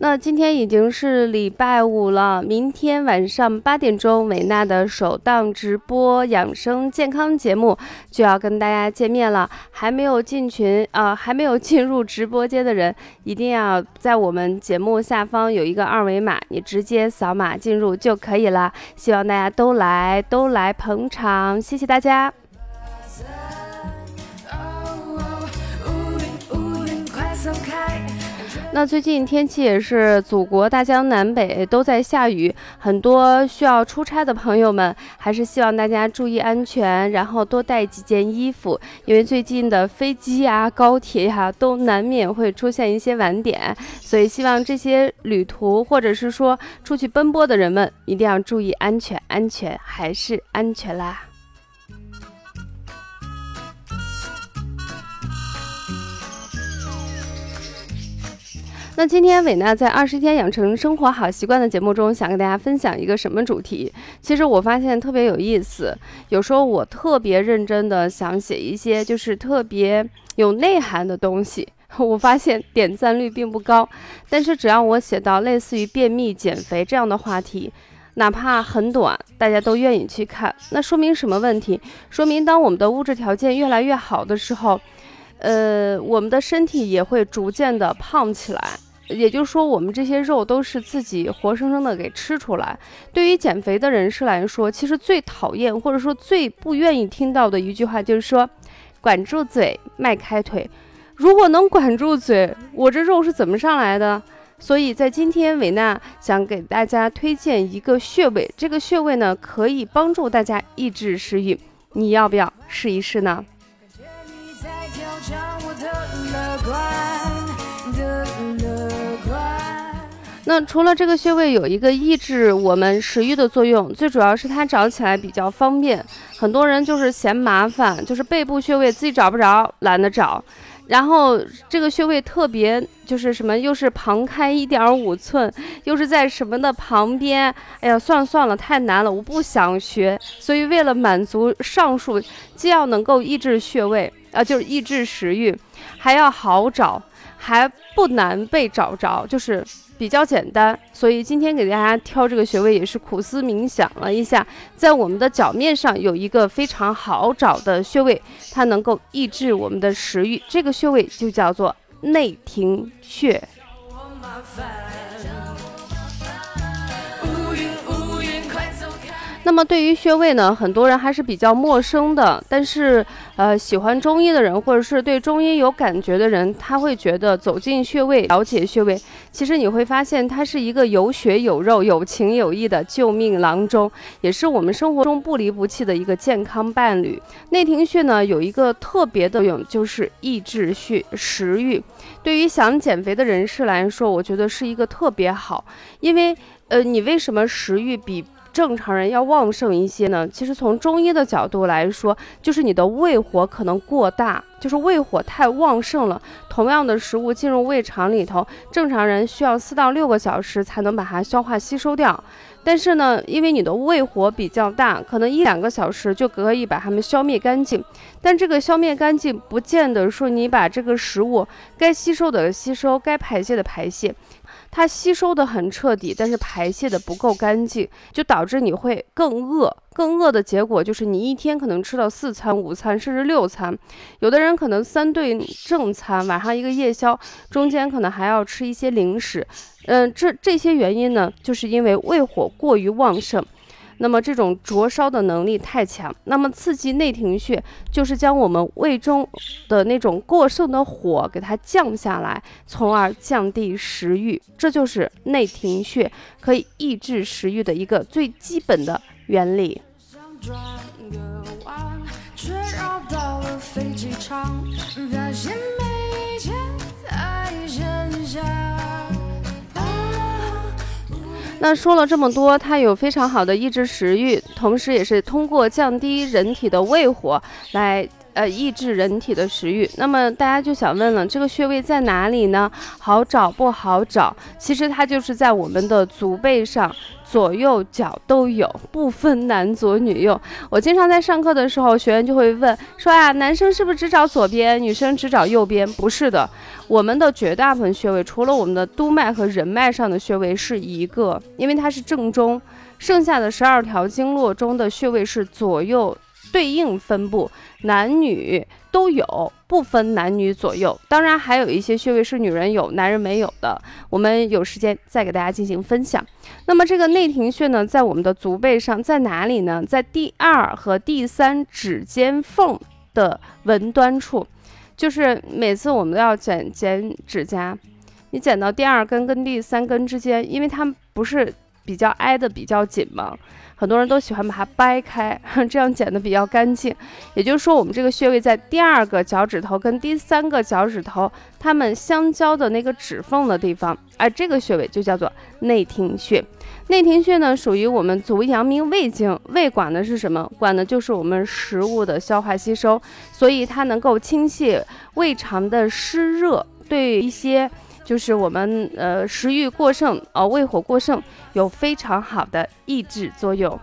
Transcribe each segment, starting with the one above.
那今天已经是礼拜五了，明天晚上八点钟，伟娜的首档直播养生健康节目就要跟大家见面了。还没有进群啊，还没有进入直播间的人，一定要在我们节目下方有一个二维码，你直接扫码进入就可以了。希望大家都来，都来捧场，谢谢大家。那最近天气也是，祖国大江南北都在下雨，很多需要出差的朋友们，还是希望大家注意安全，然后多带几件衣服，因为最近的飞机啊、高铁呀，都难免会出现一些晚点，所以希望这些旅途或者是说出去奔波的人们，一定要注意安全，安全还是安全啦。那今天伟娜在二十天养成生活好习惯的节目中，想跟大家分享一个什么主题？其实我发现特别有意思。有时候我特别认真的想写一些就是特别有内涵的东西，我发现点赞率并不高。但是只要我写到类似于便秘、减肥这样的话题，哪怕很短，大家都愿意去看。那说明什么问题？说明当我们的物质条件越来越好的时候，呃，我们的身体也会逐渐的胖起来。也就是说，我们这些肉都是自己活生生的给吃出来。对于减肥的人士来说，其实最讨厌或者说最不愿意听到的一句话就是说：“管住嘴，迈开腿。”如果能管住嘴，我这肉是怎么上来的？所以在今天，维娜想给大家推荐一个穴位，这个穴位呢可以帮助大家抑制食欲，你要不要试一试呢？感觉你在挑战我的乐观那除了这个穴位有一个抑制我们食欲的作用，最主要是它找起来比较方便。很多人就是嫌麻烦，就是背部穴位自己找不着，懒得找。然后这个穴位特别就是什么，又是旁开一点五寸，又是在什么的旁边。哎呀，算了算了，太难了，我不想学。所以为了满足上述，既要能够抑制穴位啊，就是抑制食欲，还要好找，还不难被找着，就是。比较简单，所以今天给大家挑这个穴位也是苦思冥想了一下，在我们的脚面上有一个非常好找的穴位，它能够抑制我们的食欲，这个穴位就叫做内庭穴。那么对于穴位呢，很多人还是比较陌生的。但是，呃，喜欢中医的人，或者是对中医有感觉的人，他会觉得走进穴位，了解穴位，其实你会发现它是一个有血有肉、有情有义的救命郎中，也是我们生活中不离不弃的一个健康伴侣。内庭穴呢，有一个特别的作用，就是抑制血食欲。对于想减肥的人士来说，我觉得是一个特别好，因为，呃，你为什么食欲比？正常人要旺盛一些呢，其实从中医的角度来说，就是你的胃火可能过大，就是胃火太旺盛了。同样的食物进入胃肠里头，正常人需要四到六个小时才能把它消化吸收掉，但是呢，因为你的胃火比较大，可能一两个小时就可以把它们消灭干净。但这个消灭干净，不见得说你把这个食物该吸收的吸收，该排泄的排泄。它吸收的很彻底，但是排泄的不够干净，就导致你会更饿。更饿的结果就是你一天可能吃到四餐、五餐，甚至六餐。有的人可能三顿正餐，晚上一个夜宵，中间可能还要吃一些零食。嗯，这这些原因呢，就是因为胃火过于旺盛。那么这种灼烧的能力太强，那么刺激内庭穴就是将我们胃中的那种过剩的火给它降下来，从而降低食欲。这就是内庭穴可以抑制食欲的一个最基本的原理。转个弯却绕到了飞机场，发现没那。说了这么多，它有非常好的抑制食欲，同时也是通过降低人体的胃火来。呃抑制人体的食欲。那么大家就想问了，这个穴位在哪里呢？好找不好找？其实它就是在我们的足背上。左右脚都有，不分男左女右。我经常在上课的时候，学员就会问说啊，男生是不是只找左边，女生只找右边？不是的，我们的绝大部分穴位，除了我们的督脉和任脉上的穴位是一个，因为它是正中，剩下的十二条经络中的穴位是左右。对应分布，男女都有，不分男女左右。当然，还有一些穴位是女人有，男人没有的。我们有时间再给大家进行分享。那么这个内庭穴呢，在我们的足背上，在哪里呢？在第二和第三指尖缝的纹端处，就是每次我们都要剪剪指甲，你剪到第二根跟第三根之间，因为它们不是比较挨得比较紧吗？很多人都喜欢把它掰开，这样剪得比较干净。也就是说，我们这个穴位在第二个脚趾头跟第三个脚趾头它们相交的那个指缝的地方，而这个穴位就叫做内庭穴。内庭穴呢，属于我们足阳明胃经，胃管的是什么？管的就是我们食物的消化吸收，所以它能够清泻胃肠的湿热，对一些。就是我们呃食欲过剩，呃胃火过剩，有非常好的抑制作用。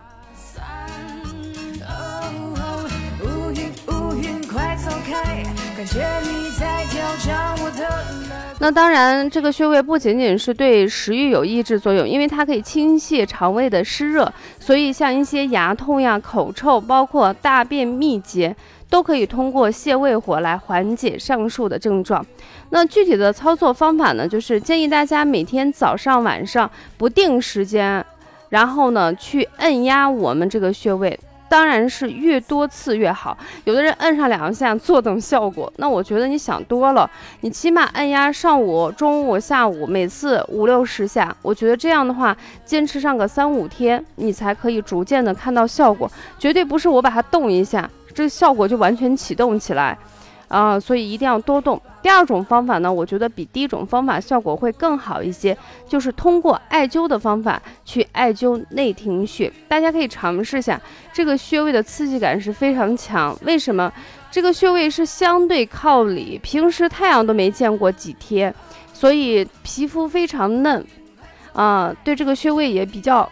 那当然，这个穴位不仅仅是对食欲有抑制作用，因为它可以清泻肠胃的湿热，所以像一些牙痛呀、口臭，包括大便秘结。都可以通过泻胃火来缓解上述的症状。那具体的操作方法呢，就是建议大家每天早上、晚上不定时间，然后呢去按压我们这个穴位，当然是越多次越好。有的人按上两下，坐等效果，那我觉得你想多了。你起码按压上午、中午、下午，每次五六十下，我觉得这样的话，坚持上个三五天，你才可以逐渐的看到效果。绝对不是我把它动一下。这个效果就完全启动起来，啊，所以一定要多动。第二种方法呢，我觉得比第一种方法效果会更好一些，就是通过艾灸的方法去艾灸内庭穴。大家可以尝试下，这个穴位的刺激感是非常强。为什么？这个穴位是相对靠里，平时太阳都没见过几天，所以皮肤非常嫩，啊，对这个穴位也比较。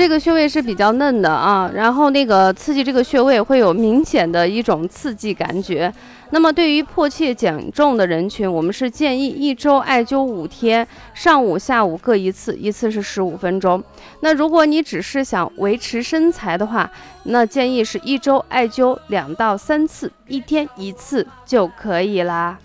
这个穴位是比较嫩的啊，然后那个刺激这个穴位会有明显的一种刺激感觉。那么对于迫切减重的人群，我们是建议一周艾灸五天，上午、下午各一次，一次是十五分钟。那如果你只是想维持身材的话，那建议是一周艾灸两到三次，一天一次就可以啦。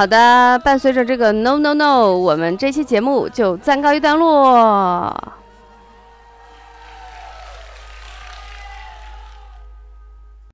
好的，伴随着这个 no no no，我们这期节目就暂告一段落。